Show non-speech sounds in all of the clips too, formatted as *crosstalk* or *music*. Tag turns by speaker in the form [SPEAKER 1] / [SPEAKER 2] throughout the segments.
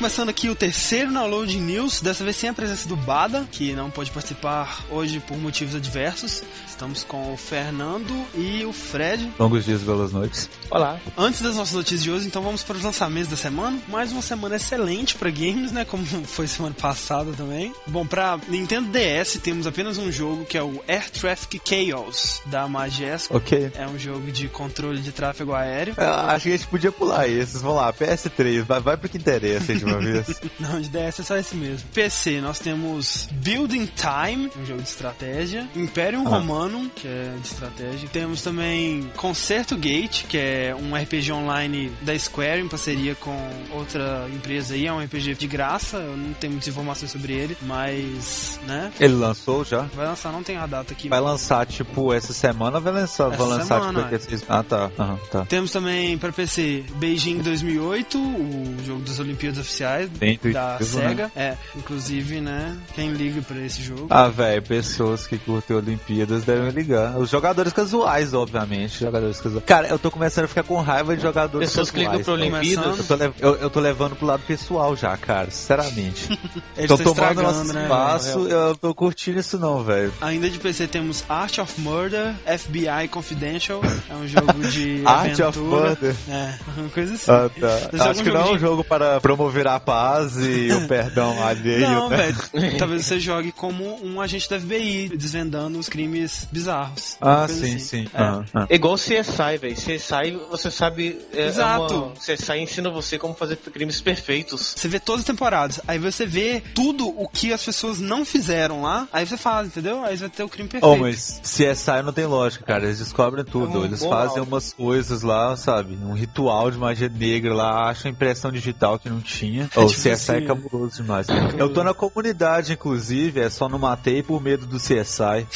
[SPEAKER 1] começando aqui o terceiro Download News, dessa vez sem a presença do Bada, que não pode participar hoje por motivos adversos. Estamos com o Fernando e o Fred.
[SPEAKER 2] Longos dias, belas noites.
[SPEAKER 3] Olá.
[SPEAKER 1] Antes das nossas notícias de hoje, então vamos para os lançamentos da semana. Mais uma semana excelente para games, né? Como *laughs* foi semana passada também. Bom, para Nintendo DS temos apenas um jogo que é o Air Traffic Chaos da Majesco.
[SPEAKER 2] Ok.
[SPEAKER 1] É um jogo de controle de tráfego aéreo.
[SPEAKER 2] É, acho que a gente podia pular esses. Vamos lá, PS3, vai, vai pro que interessa aí *laughs* vez. *laughs*
[SPEAKER 1] Não, de DS é só esse mesmo. PC, nós temos Building Time, um jogo de estratégia. Imperium
[SPEAKER 2] Ah.
[SPEAKER 1] Romanum, que é de estratégia. Temos também Concerto Gate, que é um RPG online da Square em parceria com outra empresa aí. É um RPG de graça, eu não tenho muitas informações sobre ele, mas, né?
[SPEAKER 2] Ele lançou já?
[SPEAKER 1] Vai lançar, não tem a data aqui.
[SPEAKER 2] Vai lançar, tipo, essa semana vai lançar, vai
[SPEAKER 1] Essa
[SPEAKER 2] lançar
[SPEAKER 1] semana,
[SPEAKER 2] tipo, aqueles- Ah, tá. Aham, tá.
[SPEAKER 1] Temos também para PC Beijing 2008, o jogo das Olimpíadas Oficiais
[SPEAKER 2] Bem
[SPEAKER 1] da
[SPEAKER 2] intuitivo, né?
[SPEAKER 1] SEGA. É, inclusive, né? Quem liga pra esse jogo?
[SPEAKER 2] Ah, velho, pessoas que curtem Olimpíadas devem ligar. Os jogadores casuais, obviamente. Jogadores casuais. Cara, eu tô começando a ficar com raiva de jogadores
[SPEAKER 3] Pessoas que
[SPEAKER 2] casuais.
[SPEAKER 3] ligam pra. Olimpíadas.
[SPEAKER 2] Eu tô, lev- eu, eu tô levando pro lado pessoal já, cara, sinceramente. *laughs*
[SPEAKER 1] Ele
[SPEAKER 2] tô tomando nosso
[SPEAKER 1] né?
[SPEAKER 2] espaço, eu tô curtindo isso não, velho.
[SPEAKER 1] Ainda de PC temos Art of Murder, FBI Confidential. É um jogo de *laughs*
[SPEAKER 2] Art of
[SPEAKER 1] aventura.
[SPEAKER 2] Murder?
[SPEAKER 1] É, uma coisa assim.
[SPEAKER 2] Ah, tá. Acho que não é um jogo para promover a paz e o *laughs* perdão alheio,
[SPEAKER 1] Não,
[SPEAKER 2] né?
[SPEAKER 1] velho. *laughs* Talvez você jogue como um agente da FBI, desvendando os crimes bizarros.
[SPEAKER 2] Ah, sim,
[SPEAKER 1] assim.
[SPEAKER 2] sim.
[SPEAKER 1] É.
[SPEAKER 2] Ah, ah.
[SPEAKER 3] É igual CSI, velho. CSI, você sabe. É,
[SPEAKER 1] Exato.
[SPEAKER 3] É uma, CSI ensina você como fazer crimes perfeitos.
[SPEAKER 1] Você vê todas as temporadas, aí você vê tudo o que as pessoas não fizeram lá, aí você faz, entendeu? Aí você vai ter o crime perfeito.
[SPEAKER 2] Oh, mas CSI não tem lógica, cara. Eles descobrem tudo.
[SPEAKER 3] É um
[SPEAKER 2] Eles fazem umas coisas lá, sabe? Um ritual de magia negra lá, acham impressão digital que não tinha.
[SPEAKER 1] É
[SPEAKER 2] O
[SPEAKER 1] tipo
[SPEAKER 2] CSI
[SPEAKER 1] assim,
[SPEAKER 2] é cabuloso demais. Eu tô na comunidade, inclusive, é só não matei por medo do CSI.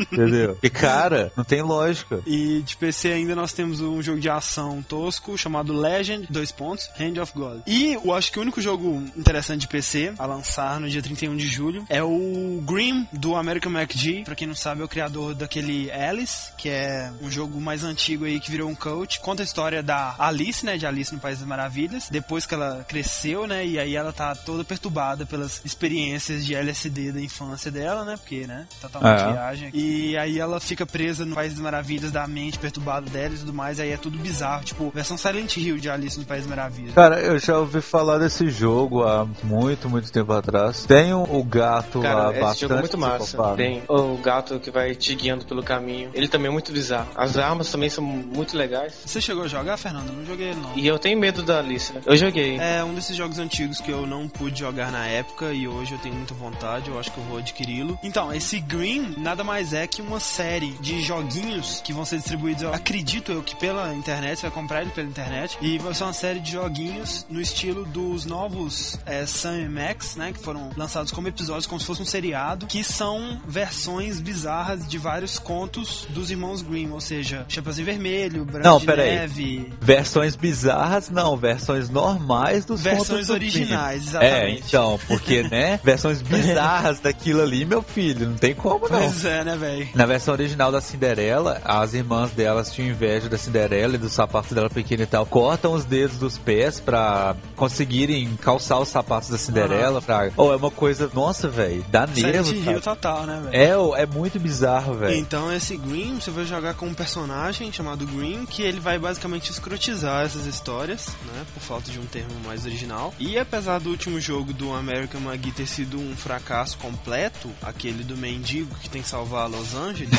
[SPEAKER 2] Entendeu? E cara, não tem lógica.
[SPEAKER 1] E de PC ainda nós temos um jogo de ação tosco chamado Legend, dois pontos, Hand of God. E eu acho que o único jogo interessante de PC a lançar no dia 31 de julho é o Grimm do American MacG. Pra quem não sabe, é o criador daquele Alice, que é um jogo mais antigo aí que virou um coach. Conta a história da Alice, né, de Alice no País das Maravilhas, depois que ela cresceu, né, e aí ela tá toda perturbada pelas experiências de LSD da infância dela, né, porque, né, totalmente
[SPEAKER 2] É.
[SPEAKER 1] viagem. E aí ela fica presa no País das Maravilhas da mente perturbada dela e tudo mais. Aí é tudo bizarro. Tipo, versão Silent Hill de Alice no País das Maravilhas.
[SPEAKER 2] Cara, eu já ouvi falar desse jogo há muito, muito tempo atrás. Tem o, gato lá
[SPEAKER 3] Cara, esse
[SPEAKER 2] bastante
[SPEAKER 3] jogo é muito massa. Tem o gato que vai te guiando pelo caminho. Ele também é muito bizarro. As armas também são muito legais.
[SPEAKER 1] Você chegou a jogar, Fernando? Não joguei ele, não.
[SPEAKER 3] E eu tenho medo da Alice. né? Eu joguei.
[SPEAKER 1] É um desses jogos antigos que eu não pude jogar na época e hoje eu tenho muita vontade, eu acho que eu vou adquiri-lo. Então, esse Green nada mais é que uma série de joguinhos que vão ser distribuídos, eu acredito eu, que pela internet, você vai comprar ele pela internet, e vai ser uma série de joguinhos no estilo dos novos é, Sam Max, né, que foram lançados como episódios, como se fosse um seriado, que são versões bizarras de vários contos dos irmãos Grimm, ou seja, Chapeuzinho Vermelho, Branco
[SPEAKER 2] Não,
[SPEAKER 1] de
[SPEAKER 2] pera aí.
[SPEAKER 1] Neve...
[SPEAKER 2] Versões bizarras, não, versões normais dos
[SPEAKER 1] Versões
[SPEAKER 2] do
[SPEAKER 1] originais.
[SPEAKER 2] É,
[SPEAKER 1] exatamente.
[SPEAKER 2] então, porque, né, versões *laughs* bizarras daquilo ali, meu filho, não tem como não.
[SPEAKER 1] Pois é, né, velho?
[SPEAKER 2] Na versão original da Cinderela, as irmãs delas tinham inveja da Cinderela e dos sapatos dela pequena e tal. Cortam os dedos dos pés pra conseguirem calçar os sapatos da Cinderela. Pra... Oh, é uma coisa, nossa, velho, dá nervo,
[SPEAKER 1] Silent Hill
[SPEAKER 2] sabe?
[SPEAKER 1] total, né, velho?
[SPEAKER 2] É, é muito bizarro, velho.
[SPEAKER 1] Então esse Green, você vai jogar com um personagem chamado Green, que ele vai basicamente escrotizar essas histórias, né, por falta de um termo mais original. E apesar do último jogo do American McGee ter sido um fracasso completo, aquele do mendigo que tem que salvar Los Angeles,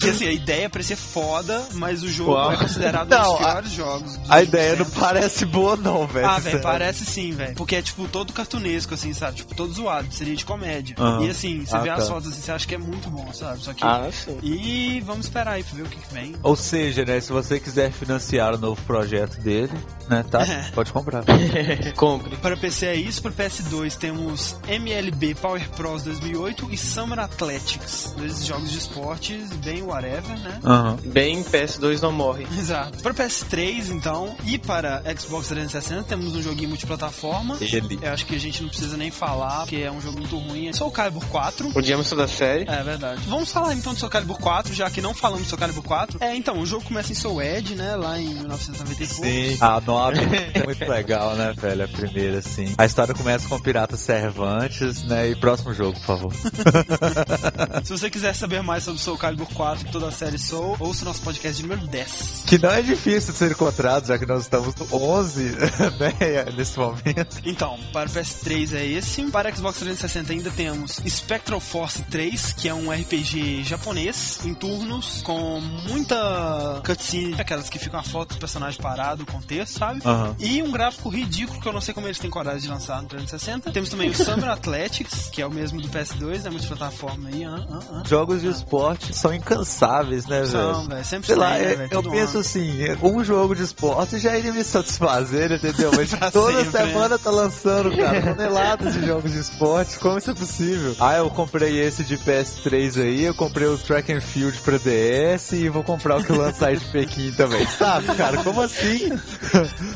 [SPEAKER 1] que *laughs* assim, a ideia parecia foda, mas o jogo
[SPEAKER 3] Uau.
[SPEAKER 1] é considerado
[SPEAKER 2] Não,
[SPEAKER 1] um dos
[SPEAKER 2] a-
[SPEAKER 1] piores jogos. dos
[SPEAKER 2] A ideia não parece boa, não, velho.
[SPEAKER 1] Ah, velho, parece sim, velho. Porque é, tipo, todo cartunesco, assim, sabe? Tipo, todo zoado. Seria de comédia.
[SPEAKER 2] Aham.
[SPEAKER 1] E, assim, você
[SPEAKER 2] Ah,
[SPEAKER 1] vê as
[SPEAKER 2] tá.
[SPEAKER 1] fotos, assim, você acha que é muito bom, sabe? Só que...
[SPEAKER 3] Ah, sim.
[SPEAKER 1] E vamos esperar aí pra ver o que, que vem.
[SPEAKER 2] Ou seja, né, se você quiser financiar o novo projeto dele, né, tá? *laughs* Pode comprar. *laughs*
[SPEAKER 3] Compre.
[SPEAKER 1] Para PC é isso, para PS2 temos MLB Power Pros 2008 e Summer Summer Athletics. Dois jogos de esportes bem whatever, né?
[SPEAKER 2] Aham.
[SPEAKER 3] Bem PS2 não morre.
[SPEAKER 1] Exato. Para PS3, então, e para Xbox 360, temos um joguinho multiplataforma.
[SPEAKER 2] Ele.
[SPEAKER 1] Eu acho que a gente não precisa nem falar, porque é um jogo muito ruim. É Soul Calibur 4.
[SPEAKER 3] Odiamos toda a série.
[SPEAKER 1] É verdade. Vamos falar então de Soul Calibur 4, já que não falamos de Soul Calibur 4. É, então, o jogo começa em Soul Edge, né, lá em 1990 e poucos.
[SPEAKER 2] Sim. A nova é muito legal, né, velho? A primeira, assim. A história começa com o Pirata Cervantes, né? E próximo jogo, por favor. *laughs* *laughs*
[SPEAKER 1] Se você quiser saber mais sobre Soul Calibur 4 e toda a série Soul, ouça nosso podcast de número 10.
[SPEAKER 2] Que não é difícil de ser encontrado, já que nós estamos no 11, *laughs* né? Nesse momento.
[SPEAKER 1] Então, para o PS3 é esse. Para Xbox 360 ainda temos Spectral Force 3, que é um RPG japonês, em turnos, com muita cutscene, aquelas que ficam a foto do personagem parado, o contexto, sabe?
[SPEAKER 2] Aham.
[SPEAKER 1] E um gráfico ridículo que eu não sei como eles têm coragem de lançar no 360. Temos também o *laughs* Summer Athletics, que é o mesmo do PS2, é multiplataforma aí. Ah, ah, ah.
[SPEAKER 2] Jogos de esporte são incansáveis, né,
[SPEAKER 1] São,
[SPEAKER 2] velho?
[SPEAKER 1] velho. Sempre
[SPEAKER 2] Sei lá,
[SPEAKER 1] né,
[SPEAKER 2] eu,
[SPEAKER 1] velho?
[SPEAKER 2] eu penso
[SPEAKER 1] ano.
[SPEAKER 2] assim, um jogo de esporte já iria me satisfazer, entendeu? Mas *laughs* toda
[SPEAKER 1] sempre,
[SPEAKER 2] semana tá lançando, cara, toneladas de jogos de esporte, como isso é possível? Ah, eu comprei esse de PS3 aí, eu comprei o Track and Field pra DS e vou comprar o que lançar de Pequim também, *laughs* sabe, cara? Como assim?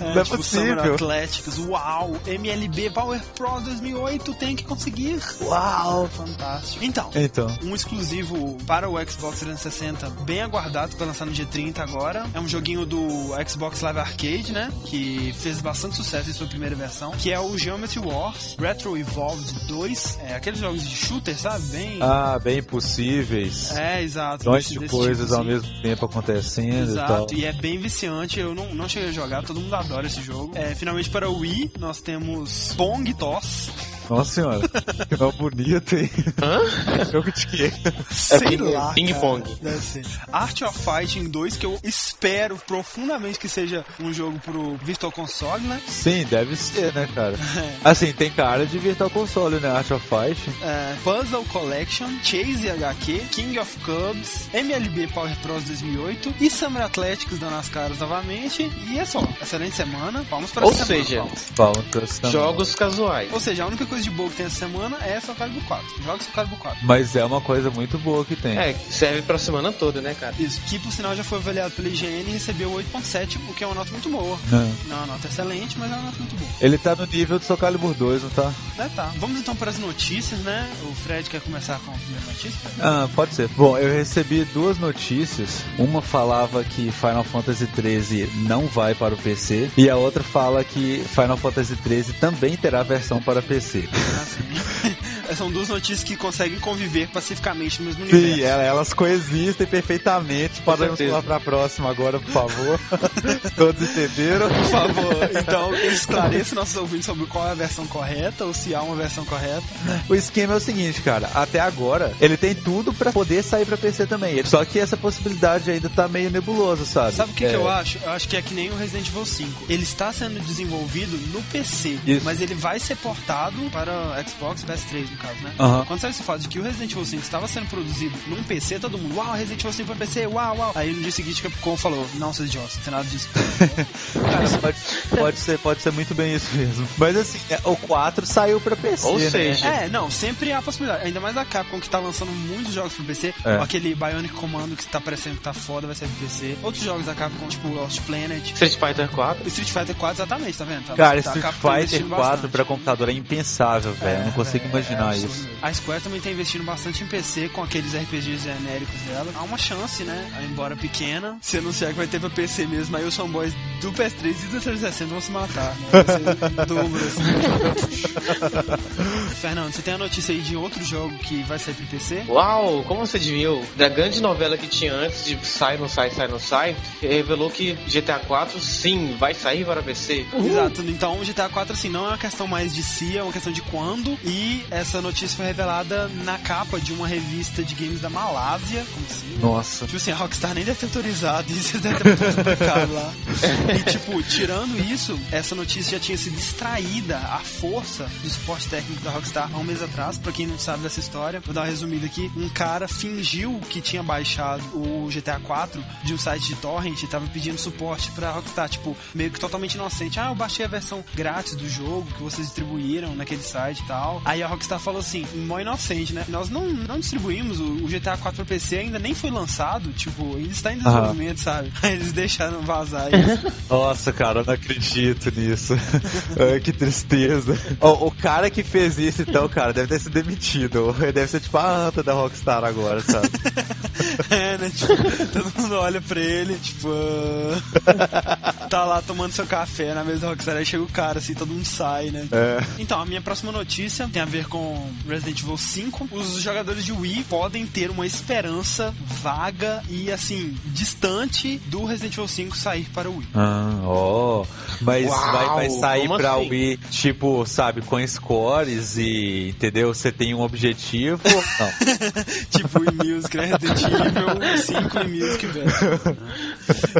[SPEAKER 2] Não é
[SPEAKER 1] tipo,
[SPEAKER 2] possível.
[SPEAKER 1] Athletics, uau! MLB Power Pro 2008 tem que conseguir.
[SPEAKER 2] Uau!
[SPEAKER 1] Fantástico. Então,
[SPEAKER 2] Então,
[SPEAKER 1] um exclusivo para o Xbox 360, bem aguardado, que vai lançar no dia 30 agora. É um joguinho do Xbox Live Arcade, né? Que fez bastante sucesso em sua primeira versão, que é o Geometry Wars Retro Evolved 2. É aqueles jogos de shooter, sabe? Bem.
[SPEAKER 2] ah, bem possíveis.
[SPEAKER 1] É, exato. Desse-
[SPEAKER 2] de
[SPEAKER 1] desse
[SPEAKER 2] coisas
[SPEAKER 1] tipo,
[SPEAKER 2] ao
[SPEAKER 1] assim.
[SPEAKER 2] mesmo tempo acontecendo e tal.
[SPEAKER 1] Exato, e é bem viciante. Eu não, não cheguei a jogar, todo mundo adora esse jogo. É, finalmente para o Wii, nós temos Pong Toss.
[SPEAKER 2] Nossa senhora, que nome bonito, hein? Jogo de quê?
[SPEAKER 1] Sei
[SPEAKER 3] ping-
[SPEAKER 1] lá.
[SPEAKER 3] ping pong.
[SPEAKER 1] Deve ser. Art of Fighting 2, que eu espero profundamente que seja um jogo pro Virtual Console, né?
[SPEAKER 2] Sim, deve ser, né, cara? *laughs* Assim, tem cara de Virtual Console, né? Art of Fight.
[SPEAKER 1] É, Puzzle Collection, Chase HQ, King of Cubs, MLB Power Pros 2008 e Summer Athletics dando as caras novamente. E é só. Excelente semana. Vamos para
[SPEAKER 3] Ou
[SPEAKER 1] semana.
[SPEAKER 3] seja,
[SPEAKER 1] Paulo.
[SPEAKER 2] Palmas também.
[SPEAKER 3] Jogos casuais.
[SPEAKER 1] Ou seja, a única coisa de boa que tem essa semana é Soul Calibur 4. Joga Soul Calibur 4.
[SPEAKER 2] Mas é uma coisa muito boa que tem.
[SPEAKER 3] É, serve pra semana toda, né, cara?
[SPEAKER 1] Isso, que por sinal já foi avaliado pela IGN e recebeu 8.7, o que é uma nota muito boa.
[SPEAKER 2] Não.
[SPEAKER 1] Não é uma nota excelente, mas é uma nota muito boa.
[SPEAKER 2] Ele tá no nível do Soul Calibur 2, não tá?
[SPEAKER 1] É, tá. Vamos então para as notícias, né? O Fred quer começar com a primeira notícia?
[SPEAKER 2] Ah, pode ser. Bom, eu recebi duas notícias. Uma falava que Final Fantasy XIII não vai para o PC e a outra fala que Final Fantasy XIII também terá versão para PC.
[SPEAKER 1] Ah, sí. São duas notícias que conseguem conviver pacificamente no mesmo universo.
[SPEAKER 2] Sim, ela- elas coexistem perfeitamente. Podemos
[SPEAKER 3] certeza.
[SPEAKER 2] pular pra próxima agora, por favor. *laughs* Todos entenderam?
[SPEAKER 1] Por favor, então esclareça nossos ouvintes sobre qual é a versão correta ou se há uma versão correta.
[SPEAKER 2] O esquema é o seguinte, cara. Até agora, ele tem tudo pra poder sair pra PC também. Só que essa possibilidade ainda tá meio nebulosa, sabe?
[SPEAKER 1] Sabe o que,
[SPEAKER 2] É,
[SPEAKER 1] que eu acho? Eu acho que é que nem o Resident Evil 5. Ele está sendo desenvolvido no PC,
[SPEAKER 2] Isso.
[SPEAKER 1] mas ele vai ser portado para Xbox e PS3, no caso, né? Quando saiu esse fato de que o Resident Evil 5 estava sendo produzido num PC, todo mundo, uau, Resident Evil 5 para PC, uau, uau. Aí no dia seguinte Capcom falou, não, seus idiotas, não tem nada disso. *laughs* Cara,
[SPEAKER 2] Pode, pode ser, pode ser muito bem isso mesmo. Mas assim, é, o 4 saiu pra PC.
[SPEAKER 3] Ou
[SPEAKER 2] né?
[SPEAKER 3] seja,
[SPEAKER 1] É, não, sempre há a possibilidade. Ainda mais a Capcom que tá lançando muitos jogos pro PC.
[SPEAKER 2] É.
[SPEAKER 1] Aquele Bionic Commando que tá parecendo que tá foda, vai ser pro PC. Outros jogos da Capcom, tipo Lost Planet.
[SPEAKER 3] Street Fighter 4.
[SPEAKER 1] Street Fighter 4, exatamente, tá vendo? Tá,
[SPEAKER 2] Cara,
[SPEAKER 1] tá,
[SPEAKER 2] Street Fighter
[SPEAKER 1] investindo
[SPEAKER 2] 4
[SPEAKER 1] bastante.
[SPEAKER 2] pra computador é impensável, velho. Eu não consigo
[SPEAKER 1] é,
[SPEAKER 2] imaginar isso.
[SPEAKER 1] absurdo. A Square também tá investindo bastante em PC com aqueles RPGs genéricos dela. Há uma chance, né? Embora pequena, se anunciar que vai ter pra PC mesmo, aí os fanboys do PS3 e do 360 vão se matar. Né? Dobro, assim. Fernando, você tem a notícia aí de outro jogo que vai sair pro PC?
[SPEAKER 3] Uau, como você adivinhou? Da grande novela que tinha antes de sai, não sai, sai, não sai, revelou que GTA 4 sim, vai sair para PC.
[SPEAKER 1] Exato, então o GTA 4 assim, não é uma questão mais de si, é uma questão de quando. E essa notícia foi revelada na capa de uma revista de games da Malásia. Como assim?
[SPEAKER 2] Nossa.
[SPEAKER 1] Tipo assim, a Rockstar nem deve ter autorizado isso, deve ter muito complicado lá. *laughs* E, tipo, tirando isso, essa notícia já tinha sido extraída à força do suporte técnico da Rockstar há um mês atrás. Pra quem não sabe dessa história, vou dar uma resumida aqui. Um cara fingiu que tinha baixado o GTA 4 de um site de torrent e tava pedindo suporte pra Rockstar, tipo, meio que totalmente inocente. Ah, eu baixei a versão grátis do jogo que vocês distribuíram naquele site e tal. Aí a Rockstar falou assim, mó inocente, né? Nós não, não distribuímos o, o GTA 4 pra PC, ainda nem foi lançado, tipo, ainda está em desenvolvimento, sabe? Aí *laughs* eles deixaram vazar isso. *laughs*
[SPEAKER 2] Nossa, cara, eu não acredito nisso. *laughs* Ai, que tristeza. O, o cara que fez isso, então, cara, deve ter sido demitido. Deve ser tipo a anta da Rockstar agora, sabe? *laughs* *laughs*
[SPEAKER 1] é, né? Tipo, todo mundo olha pra ele, tipo. ah, tá lá tomando seu café na mesa da Rockstar, aí chega o cara, assim, todo mundo sai, né?
[SPEAKER 2] É.
[SPEAKER 1] Então, a minha próxima notícia tem a ver com Resident Evil 5. Os jogadores de Wii podem ter uma esperança vaga e, assim, distante do Resident Evil 5 sair para o Wii.
[SPEAKER 2] Ah, ó. Mas
[SPEAKER 3] Uau,
[SPEAKER 2] vai, vai sair pra
[SPEAKER 3] assim?
[SPEAKER 2] Wii, tipo, sabe, com scores e, entendeu? Você tem um objetivo. Não. *laughs*
[SPEAKER 1] tipo Wii Music, né? Resident Evil 5 Wii Music.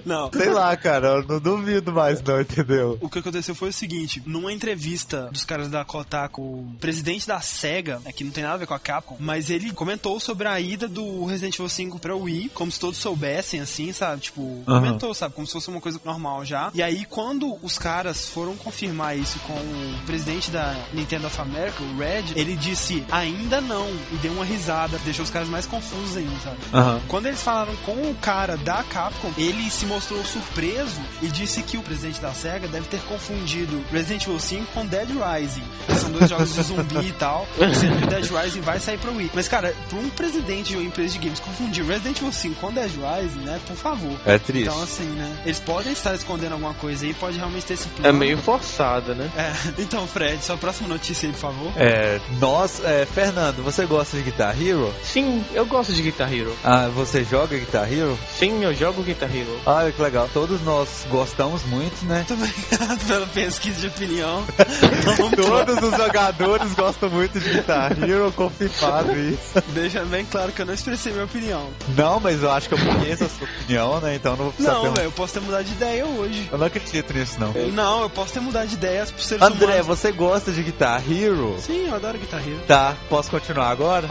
[SPEAKER 1] Não.
[SPEAKER 2] Sei lá, cara, eu não duvido mais, não, entendeu?
[SPEAKER 1] O que aconteceu foi o seguinte, numa entrevista dos caras da Kotaku, o presidente da SEGA, né, que não tem nada a ver com a Capcom, mas ele comentou sobre a ida do Resident Evil 5 pra Wii, como se todos soubessem, assim, sabe? Tipo, comentou, sabe? Como se fosse uma coisa normal já. E aí, quando os caras foram confirmar isso com o presidente da Nintendo of America, o Red, ele disse, ainda não, e deu uma risada, deixou os caras mais confusos ainda, sabe?
[SPEAKER 2] Aham.
[SPEAKER 1] Quando eles falaram com o cara da Capcom, ele se mostrou surpreso e disse que o presidente da SEGA deve ter confundido Resident Evil 5 com Dead Rising. São dois jogos de zumbi e tal, *laughs* sendo que o Dead Rising vai sair pra Wii. Mas, cara, pra um presidente de uma empresa de games confundir Resident Evil 5 com Dead Rising, né, por favor.
[SPEAKER 2] É triste.
[SPEAKER 1] Então, assim, né, eles podem estar escondendo alguma coisa aí, pode realmente ter esse plano.
[SPEAKER 3] É meio forçada, né?
[SPEAKER 1] É, *laughs* então, Fred, sua próxima notícia aí, por favor.
[SPEAKER 2] É, nós, é, Fernando, você gosta de Guitar Hero?
[SPEAKER 3] Sim, eu gosto de Guitar Hero.
[SPEAKER 2] Ah, você joga Guitar Hero?
[SPEAKER 3] Sim, eu jogo Guitar Hero.
[SPEAKER 2] Ah, que legal. Todos nós gostamos muito, né?
[SPEAKER 1] Muito obrigado pela pesquisa de opinião. *laughs*
[SPEAKER 2] Todos os jogadores gostam muito de Guitar Hero, confirmado isso.
[SPEAKER 1] Deixa bem claro que eu não expressei minha opinião.
[SPEAKER 2] Não, mas eu acho que eu conheço a sua opinião, né? Então não vou precisar
[SPEAKER 1] Não, velho, eu posso ter mudado de ideia hoje.
[SPEAKER 2] Eu não acredito nisso, não.
[SPEAKER 1] Não, eu posso ter mudado de ideias por seres
[SPEAKER 2] André,
[SPEAKER 1] humanos.
[SPEAKER 2] você gosta de Guitar Hero?
[SPEAKER 1] Sim, eu adoro Guitar Hero.
[SPEAKER 2] Tá, posso continuar agora?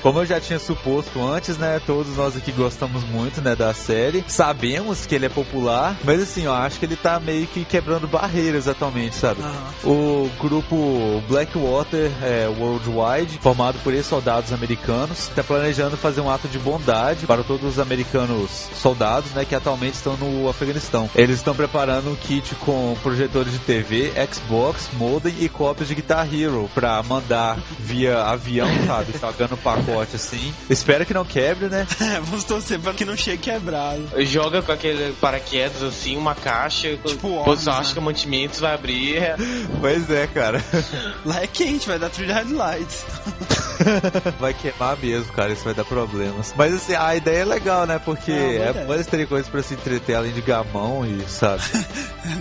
[SPEAKER 2] Como eu já tinha suposto antes, né? Todos nós aqui gostamos muito, né, da série. Sabemos que ele é popular, mas assim, eu acho que ele tá meio que quebrando barreiras atualmente, sabe?
[SPEAKER 1] Aham.
[SPEAKER 2] O grupo Blackwater é, Worldwide, formado por ex-soldados americanos, está planejando fazer um ato de bondade para todos os americanos soldados, né, que atualmente estão no Afeganistão. Eles estão preparando um kit com projetores de TV, Xbox, modem e cópias de Guitar Hero para mandar via avião, sabe, pagando o pacote assim. Espero que não quebre, né? *laughs*
[SPEAKER 1] É, vamos torcer pra que não chegue quebrado.
[SPEAKER 3] Joga com aquele paraquedas assim, uma caixa.
[SPEAKER 1] Tipo Ormus,
[SPEAKER 3] você
[SPEAKER 1] né?
[SPEAKER 3] acha que o mantimentos vai abrir. é- *laughs*
[SPEAKER 2] Pois é, cara. *laughs*
[SPEAKER 1] Lá é quente, vai dar trilha headlights.
[SPEAKER 2] Vai queimar mesmo, cara, isso vai dar problemas. Mas assim, a ideia é legal, né? Porque
[SPEAKER 1] É
[SPEAKER 2] é bom eles terem coisas pra se entreter além de gamão e, sabe?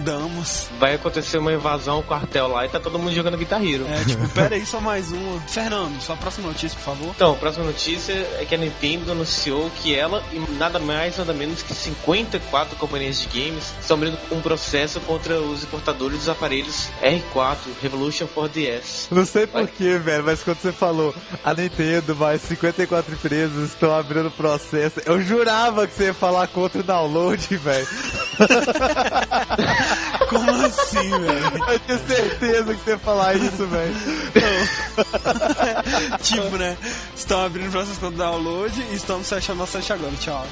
[SPEAKER 1] Damos.
[SPEAKER 3] Vai acontecer uma invasão, um quartel lá e tá todo mundo jogando Guitar Hero.
[SPEAKER 1] É, tipo, pera aí, só mais uma. Fernando, sua próxima notícia, por favor.
[SPEAKER 3] Então, a próxima notícia é que a Nintendo anunciou que ela e nada mais, nada menos que 54 companhias de games estão abrindo um processo contra os importadores dos aparelhos R4 Revolution 4DS.
[SPEAKER 2] Não sei porquê, velho, mas quando você falou a Nintendo mais 54 empresas estão abrindo processo, eu jurava que você ia falar contra o download, velho. *laughs*
[SPEAKER 1] Como assim, velho?
[SPEAKER 2] Eu tinha certeza que você ia falar isso, velho. *laughs*
[SPEAKER 1] tipo, né? Estão abrindo processo contra download e estamos fechando nosso site agora. Tchau.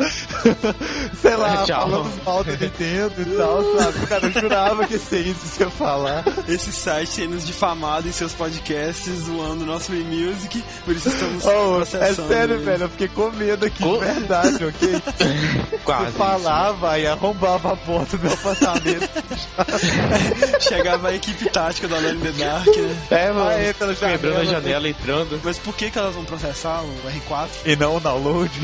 [SPEAKER 1] *laughs*
[SPEAKER 2] Sei lá,
[SPEAKER 3] Tchau.
[SPEAKER 2] falamos mal da Nintendo e tal, sabe? Cara, eu jurava que ia ser isso que você ia falar.
[SPEAKER 1] Esse site tem nos difamado em seus podcasts, zoando nosso Free Music, por isso estamos
[SPEAKER 2] Oh, é sério,
[SPEAKER 1] eles.
[SPEAKER 2] velho, eu fiquei com medo aqui,
[SPEAKER 3] Oh.
[SPEAKER 2] de verdade, ok? *laughs*
[SPEAKER 3] Quase.
[SPEAKER 2] Você falava e arrombava a porta do meu apartamento. *laughs*
[SPEAKER 1] Chegava a equipe tática do Alone in the Dark, né?
[SPEAKER 3] É, mano.
[SPEAKER 2] Pela janela.
[SPEAKER 3] Quebrando a janela, entrando.
[SPEAKER 1] Mas por que, que elas vão processar o R4?
[SPEAKER 2] E não o download. *laughs*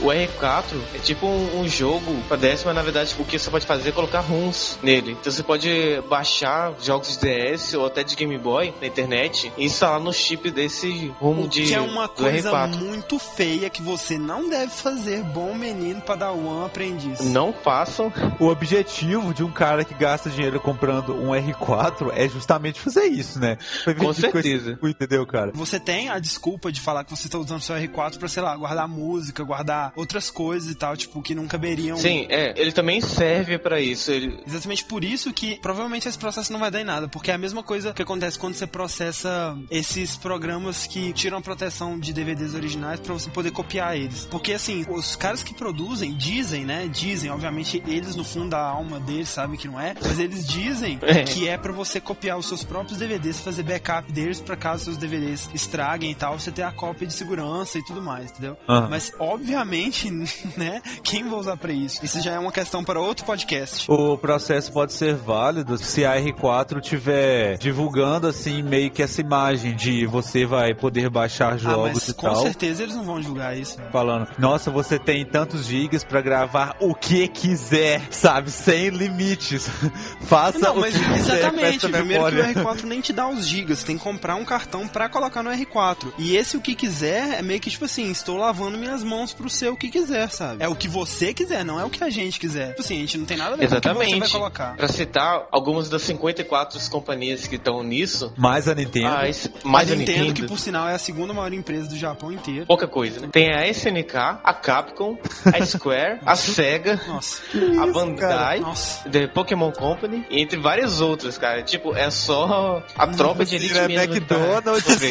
[SPEAKER 3] O R4 é tipo um, um jogo pra DS, mas na verdade o que você pode fazer é colocar ROMs nele. Então você pode baixar jogos de DS ou até de Game Boy na internet e instalar no chip desse ROM
[SPEAKER 1] O
[SPEAKER 3] de
[SPEAKER 1] que é uma
[SPEAKER 3] do
[SPEAKER 1] coisa
[SPEAKER 3] R4.
[SPEAKER 1] muito feia que você não deve fazer, bom menino para dar um aprendiz.
[SPEAKER 3] Não façam.
[SPEAKER 2] o objetivo de um cara que gasta dinheiro comprando um R4 é justamente fazer isso, né? Foi
[SPEAKER 3] Com certeza.
[SPEAKER 2] Entendeu, cara?
[SPEAKER 1] Você tem a desculpa de falar que você tá usando seu R4 pra, sei lá, guardar música, guardar outras coisas e tal, tipo, que não caberiam.
[SPEAKER 3] Sim, é, ele também serve pra isso. Ele,
[SPEAKER 1] Exatamente por isso que provavelmente esse processo não vai dar em nada, porque é a mesma coisa que acontece quando você processa esses programas que tiram a proteção de DVDs originais pra você poder copiar eles. Porque assim, os caras que produzem dizem, né? Dizem, obviamente eles no fundo da alma deles sabem que não é, mas eles dizem
[SPEAKER 3] É.
[SPEAKER 1] que é pra você copiar os seus próprios DVDs, fazer backup deles pra caso seus DVDs estraguem e tal, você ter a cópia de segurança e tudo mais, entendeu?
[SPEAKER 2] Aham.
[SPEAKER 1] Mas obviamente, *laughs* né? Quem vai usar pra isso? Isso já é uma questão para outro podcast.
[SPEAKER 2] O processo pode ser válido se a R4 tiver divulgando assim meio que essa imagem de você vai poder baixar
[SPEAKER 1] Ah,
[SPEAKER 2] jogos
[SPEAKER 1] mas
[SPEAKER 2] e
[SPEAKER 1] com
[SPEAKER 2] tal.
[SPEAKER 1] certeza eles não vão divulgar isso.
[SPEAKER 2] Falando, nossa, você tem tantos gigas pra gravar o que quiser, sabe? Sem limites. *laughs* Faça
[SPEAKER 1] Não,
[SPEAKER 2] o
[SPEAKER 1] mas
[SPEAKER 2] que quiser com
[SPEAKER 1] exatamente. Primeiro que o R4 nem te dá os gigas, você tem que comprar um cartão pra colocar no R4. E esse o que quiser é meio que tipo assim, estou lavando minhas mãos pro seu o que quiser, sabe? É o que você quiser, não é o que a gente quiser. Tipo assim, a gente não tem nada a ver com o que você vai
[SPEAKER 3] exatamente.
[SPEAKER 1] colocar.
[SPEAKER 3] Pra citar algumas das 54 companhias que estão nisso,
[SPEAKER 2] Mais a Nintendo.
[SPEAKER 3] ah, esse- mais
[SPEAKER 1] a
[SPEAKER 3] a
[SPEAKER 1] Nintendo,
[SPEAKER 3] Nintendo,
[SPEAKER 1] que por sinal é a segunda maior empresa do Japão inteiro.
[SPEAKER 3] pouca coisa, né? Tem a SNK, a Capcom, a *laughs* Square, a Sega,
[SPEAKER 1] Nossa,
[SPEAKER 3] a Bandai,
[SPEAKER 1] nossa.
[SPEAKER 3] The Pokémon Company, entre várias outras, cara. Tipo, é só a tropa de elite
[SPEAKER 2] é
[SPEAKER 3] mesmo. tá
[SPEAKER 2] McDonald's. *laughs*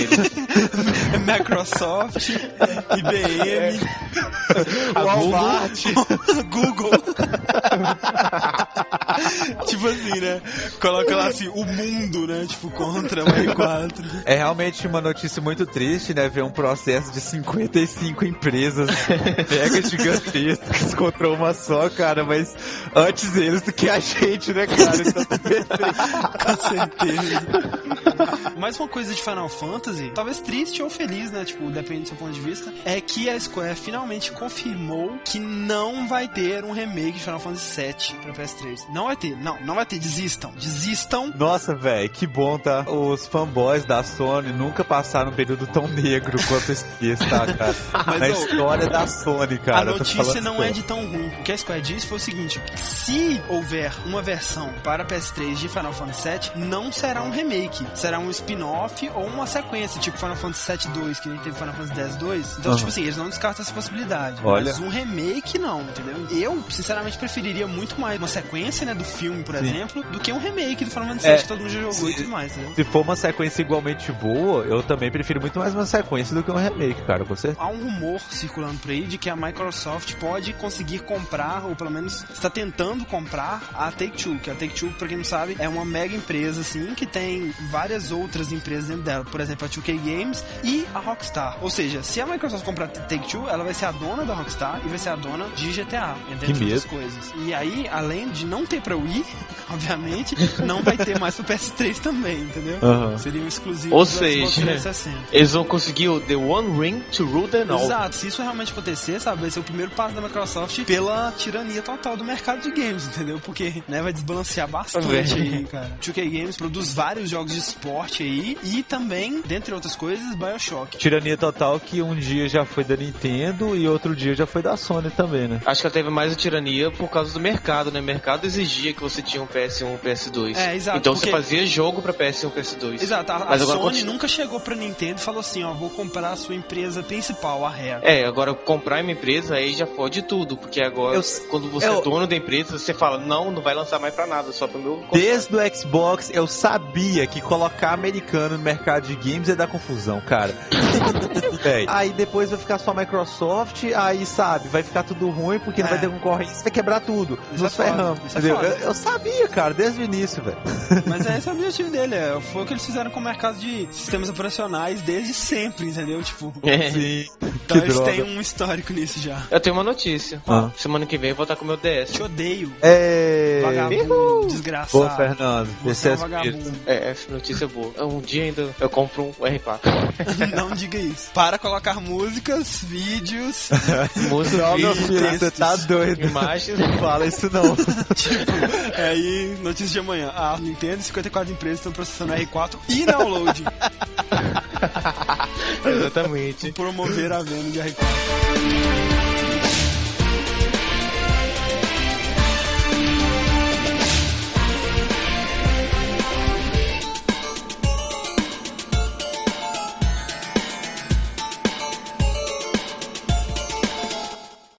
[SPEAKER 1] Microsoft, IBM,
[SPEAKER 3] A Google,
[SPEAKER 2] Walmart. *laughs*
[SPEAKER 1] Google. *laughs* *laughs* tipo assim, né? Coloca lá assim, o mundo, né? Tipo, contra o R4.
[SPEAKER 2] É realmente uma notícia muito triste, né? Ver um processo de 55 empresas *laughs* mega gigantescas contra uma só, cara. Mas antes eles do que a gente, né, cara? Então tá.
[SPEAKER 1] Com certeza. Mais uma coisa de Final Fantasy, talvez triste ou feliz, né? Tipo, depende do seu ponto de vista, é que a Square finalmente confirmou que não vai ter um remake de Final Fantasy VII pra PS3. Não vai ter, não, não vai ter. Desistam, desistam.
[SPEAKER 2] Nossa, velho, que bom, tá? Os fanboys da Sony nunca passaram um período tão negro quanto esse, tá, cara? *laughs*
[SPEAKER 1] Mas,
[SPEAKER 2] Na história da Sony, cara.
[SPEAKER 1] a notícia não é de tão ruim. O que a Square disse foi o seguinte: se houver uma versão para PS3 de Final Fantasy VII, não será um remake, será um spin-off ou uma sequência, tipo Final Fantasy VII 2, que nem teve Final Fantasy X 2. Então,
[SPEAKER 2] Aham.
[SPEAKER 1] tipo assim, eles não descartam essa possibilidade.
[SPEAKER 2] Olha.
[SPEAKER 1] Mas um remake não, entendeu? Eu, sinceramente, preferiria muito mais uma sequência, né, do filme, por
[SPEAKER 2] Sim.
[SPEAKER 1] exemplo, do que um remake do Final Fantasy
[SPEAKER 2] É,
[SPEAKER 1] VII que todo mundo já jogou e
[SPEAKER 2] se-
[SPEAKER 1] tudo mais, entendeu?
[SPEAKER 2] Se for uma sequência igualmente boa, eu também prefiro muito mais uma sequência do que um remake, cara, com certeza.
[SPEAKER 1] Há um rumor circulando por aí de que a Microsoft pode conseguir comprar, ou pelo menos está tentando comprar, a Take-Two. Que a Take-Two, pra quem não sabe, é uma mega empresa, assim, que tem várias outras empresas dentro dela. Por exemplo, a 2K Games e a Rockstar. Ou seja, se a Microsoft comprar a Take-Two, ela vai ser a dona da Rockstar e vai ser a dona de GTA, entre
[SPEAKER 2] Que
[SPEAKER 1] outras coisas. E aí, além de não ter pra Wii, *laughs* obviamente, não vai ter mais pro PS3 também, entendeu?
[SPEAKER 2] Aham.
[SPEAKER 1] Seria um exclusivo
[SPEAKER 3] Ou
[SPEAKER 1] do Xbox
[SPEAKER 3] seja,
[SPEAKER 1] 360.
[SPEAKER 3] eles vão conseguir o The One Ring to rule them all.
[SPEAKER 1] Exato, se isso realmente acontecer, sabe, vai ser o primeiro passo da Microsoft pela tirania total do mercado de games, entendeu? Porque, né, vai desbalancear bastante
[SPEAKER 3] Velho.
[SPEAKER 1] aí, cara. 2K Games produz vários jogos de esporte aí e também, dentre outras coisas, BioShock.
[SPEAKER 2] Tirania total que um dia já foi da Nintendo e outro dia já foi da Sony também, né?
[SPEAKER 3] Acho que ela teve mais a tirania por causa do mercado, né? O mercado exigia que você tinha um PS1 um PS2.
[SPEAKER 1] É, exato,
[SPEAKER 3] Então
[SPEAKER 1] porque-
[SPEAKER 3] você fazia jogo pra PS1 PS2.
[SPEAKER 1] Exato, a, a Sony
[SPEAKER 3] continua-
[SPEAKER 1] nunca chegou pra Nintendo e falou assim, ó, vou comprar a sua empresa principal, a Rare.
[SPEAKER 3] É, agora comprar uma empresa aí já fode tudo, porque agora
[SPEAKER 2] Eu-
[SPEAKER 3] quando você
[SPEAKER 2] eu-
[SPEAKER 3] é dono da empresa, você fala, não, não vai lançar mais pra nada, só pro meu console."
[SPEAKER 2] Desde o Xbox eu sabia que colocar americano no mercado de games é dar confusão, cara. *laughs* aí depois vai ficar só a Microsoft, aí sabe, vai ficar tudo ruim porque não
[SPEAKER 1] É.
[SPEAKER 2] vai ter concorrência, vai quebrar tudo.
[SPEAKER 1] Isso
[SPEAKER 2] Nos
[SPEAKER 1] é
[SPEAKER 2] ferramos,
[SPEAKER 1] é
[SPEAKER 2] entendeu?
[SPEAKER 1] Foda.
[SPEAKER 2] Eu, eu sabia, cara, desde o início, velho. *laughs*
[SPEAKER 1] Mas é esse o objetivo dele, é, foi o que eles fizeram com o mercado de sistemas operacionais desde sempre, entendeu? Tipo,
[SPEAKER 3] É.
[SPEAKER 2] Sim.
[SPEAKER 1] então
[SPEAKER 2] que
[SPEAKER 1] eles
[SPEAKER 2] droga.
[SPEAKER 1] têm um histórico nisso já.
[SPEAKER 3] Eu tenho uma notícia.
[SPEAKER 2] Ah.
[SPEAKER 3] Semana que vem eu vou estar com o meu DS.
[SPEAKER 1] Te odeio,
[SPEAKER 2] É.
[SPEAKER 1] vagabundo, desgraçado.
[SPEAKER 2] Boa, Fernando.
[SPEAKER 1] Você é um
[SPEAKER 2] é
[SPEAKER 1] vagabundo.
[SPEAKER 3] É, essa notícia é boa. Um dia ainda eu compro um R4. *laughs*
[SPEAKER 1] Não diga isso. Para colocar músicas, vídeos, *laughs*
[SPEAKER 3] Música,
[SPEAKER 2] Não, meu filho, você tá doido.
[SPEAKER 3] imagens.
[SPEAKER 2] Não fala isso não.
[SPEAKER 1] tipo, *laughs* aí, notícia de amanhã. A Nintendo e 54 empresas estão processando R4 e download *laughs*
[SPEAKER 3] Exatamente.
[SPEAKER 1] promover a venda de R4.